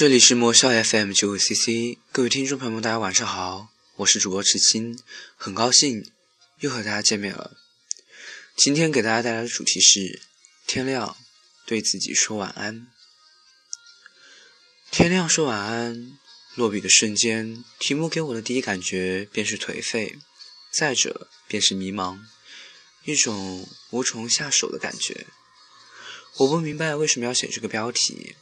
这里是魔校 FM 九五 CC，各位听众朋友们，大家晚上好，我是主播池青，很高兴又和大家见面了。今天给大家带来的主题是：天亮，对自己说晚安。天亮说晚安，落笔的瞬间，题目给我的第一感觉便是颓废，再者便是迷茫，一种无从下手的感觉。我不明白为什么要写这个标题。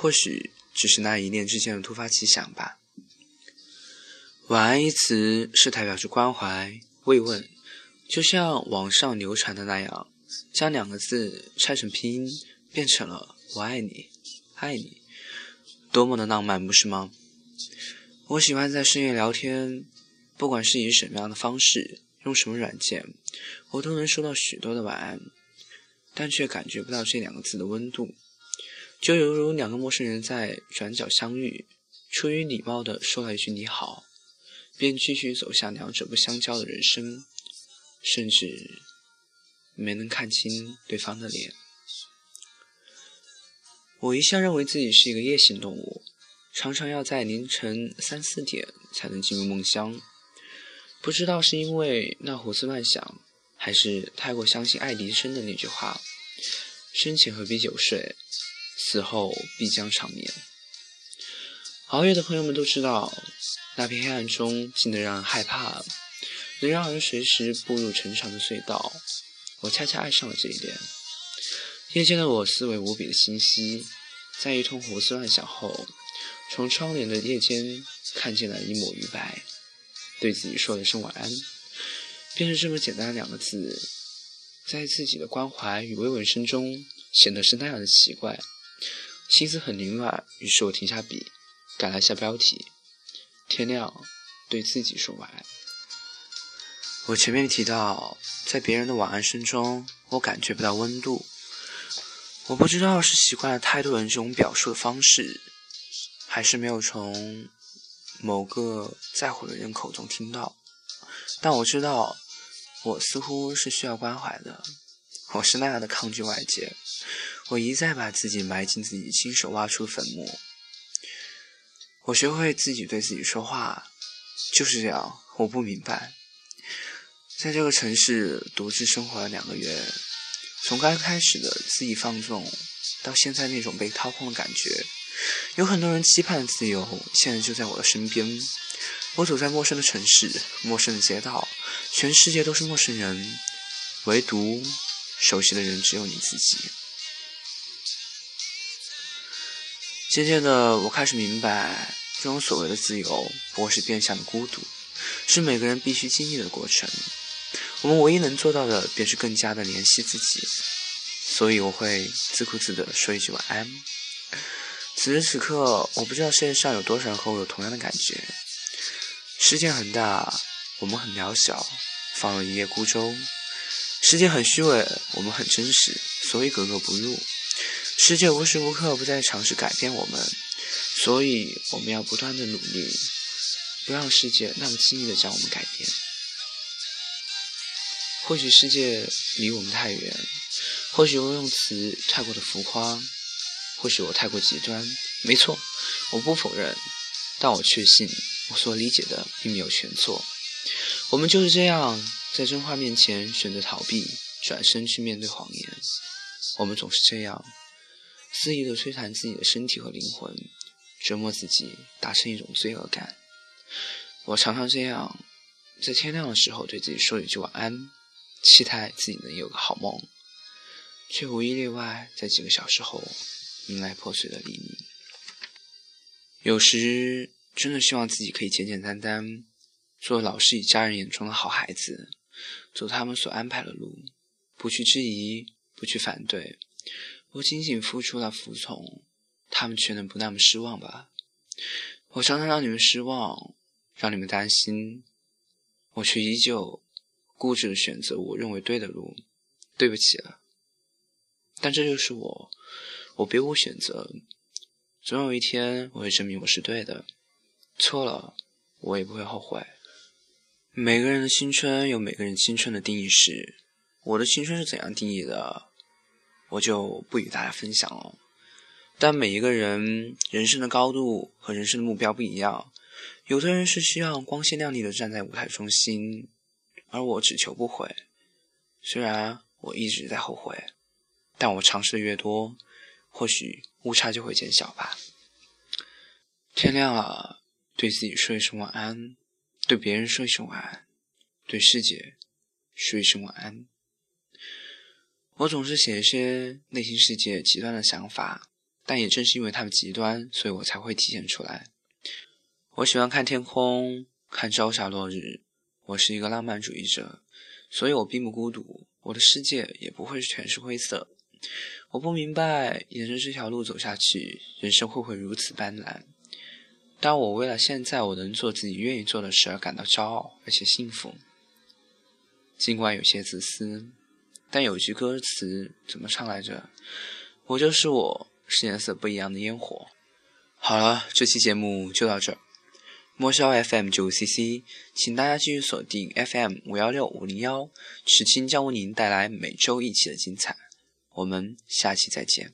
或许只是那一念之间的突发奇想吧。晚安一词是代表着关怀慰问，就像网上流传的那样，将两个字拆成拼音，变成了“我爱你，爱你”，多么的浪漫，不是吗？我喜欢在深夜聊天，不管是以什么样的方式，用什么软件，我都能收到许多的晚安，但却感觉不到这两个字的温度。就犹如两个陌生人在转角相遇，出于礼貌的说了一句“你好”，便继续走向两者不相交的人生，甚至没能看清对方的脸。我一向认为自己是一个夜行动物，常常要在凌晨三四点才能进入梦乡。不知道是因为那胡思乱想，还是太过相信爱迪生的那句话：“生前何必久睡。”死后必将长眠。熬夜的朋友们都知道，那片黑暗中静得让人害怕，能让人随时步入沉长的隧道。我恰恰爱上了这一点。夜间的我思维无比的清晰，在一通胡思乱想后，从窗帘的夜间看见了一抹余白，对自己说了一声晚安，便是这么简单的两个字，在自己的关怀与慰问声中，显得是那样的奇怪。心思很凌乱，于是我停下笔，改了一下标题：“天亮，对自己说晚安。”我前面提到，在别人的晚安声中，我感觉不到温度。我不知道是习惯了太多人这种表述的方式，还是没有从某个在乎的人口中听到。但我知道，我似乎是需要关怀的。我是那样的抗拒外界。我一再把自己埋进自己亲手挖出的坟墓。我学会自己对自己说话，就是这样。我不明白，在这个城市独自生活了两个月，从刚开始的肆意放纵，到现在那种被掏空的感觉，有很多人期盼的自由，现在就在我的身边。我走在陌生的城市，陌生的街道，全世界都是陌生人，唯独熟悉的人只有你自己。渐渐的，我开始明白，这种所谓的自由，不过是变相的孤独，是每个人必须经历的过程。我们唯一能做到的，便是更加的怜惜自己。所以，我会自顾自的说一句晚安。此时此刻，我不知道世界上有多少人和我有同样的感觉。世界很大，我们很渺小，放了一叶孤舟。世界很虚伪，我们很真实，所以格格不入。世界无时无刻不在尝试改变我们，所以我们要不断的努力，不让世界那么轻易的将我们改变。或许世界离我们太远，或许我用词太过的浮夸，或许我太过极端。没错，我不否认，但我确信我所理解的并没有全错。我们就是这样，在真话面前选择逃避，转身去面对谎言。我们总是这样。肆意的摧残自己的身体和灵魂，折磨自己，达成一种罪恶感。我常常这样，在天亮的时候对自己说一句晚安，期待自己能有个好梦，却无一例外在几个小时后迎来破碎的黎明。有时真的希望自己可以简简单单，做老师与家人眼中的好孩子，走他们所安排的路，不去质疑，不去反对。我仅仅付出了服从，他们却能不那么失望吧？我常常让你们失望，让你们担心，我却依旧固执的选择我认为对的路。对不起了，但这就是我，我别无选择。总有一天我会证明我是对的，错了我也不会后悔。每个人的青春有每个人青春的定义是，我的青春是怎样定义的？我就不与大家分享了。但每一个人人生的高度和人生的目标不一样，有的人是需要光鲜亮丽的站在舞台中心，而我只求不悔。虽然我一直在后悔，但我尝试的越多，或许误差就会减小吧。天亮了，对自己说一声晚安，对别人说一声晚安，对世界说一声晚安。我总是写一些内心世界极端的想法，但也正是因为它们极端，所以我才会体现出来。我喜欢看天空，看朝霞落日。我是一个浪漫主义者。所以我并不孤独，我的世界也不会全是灰色。我不明白，沿着这条路走下去，人生会不会如此斑斓？但我为了现在我能做自己愿意做的事而感到骄傲，而且幸福。尽管有些自私，但有句歌词怎么唱来着？我就是我，是颜色不一样的烟火。好了，这期节目就到这儿。莫萧 FM 九 CC，请大家继续锁定 FM 五幺六五零幺，池青将为您带来每周一期的精彩。我们下期再见。